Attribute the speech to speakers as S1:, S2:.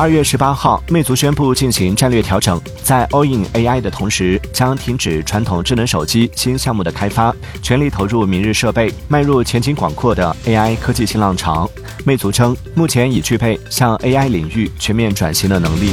S1: 二月十八号魅族宣布进行战略调整。在 all in ai 的同时将停止传统智能手机新项目的开发全力投入明日设备迈入前景广阔的 ai 科技新浪潮。魅族称目前已具备向 ai 领域全面转型的能力。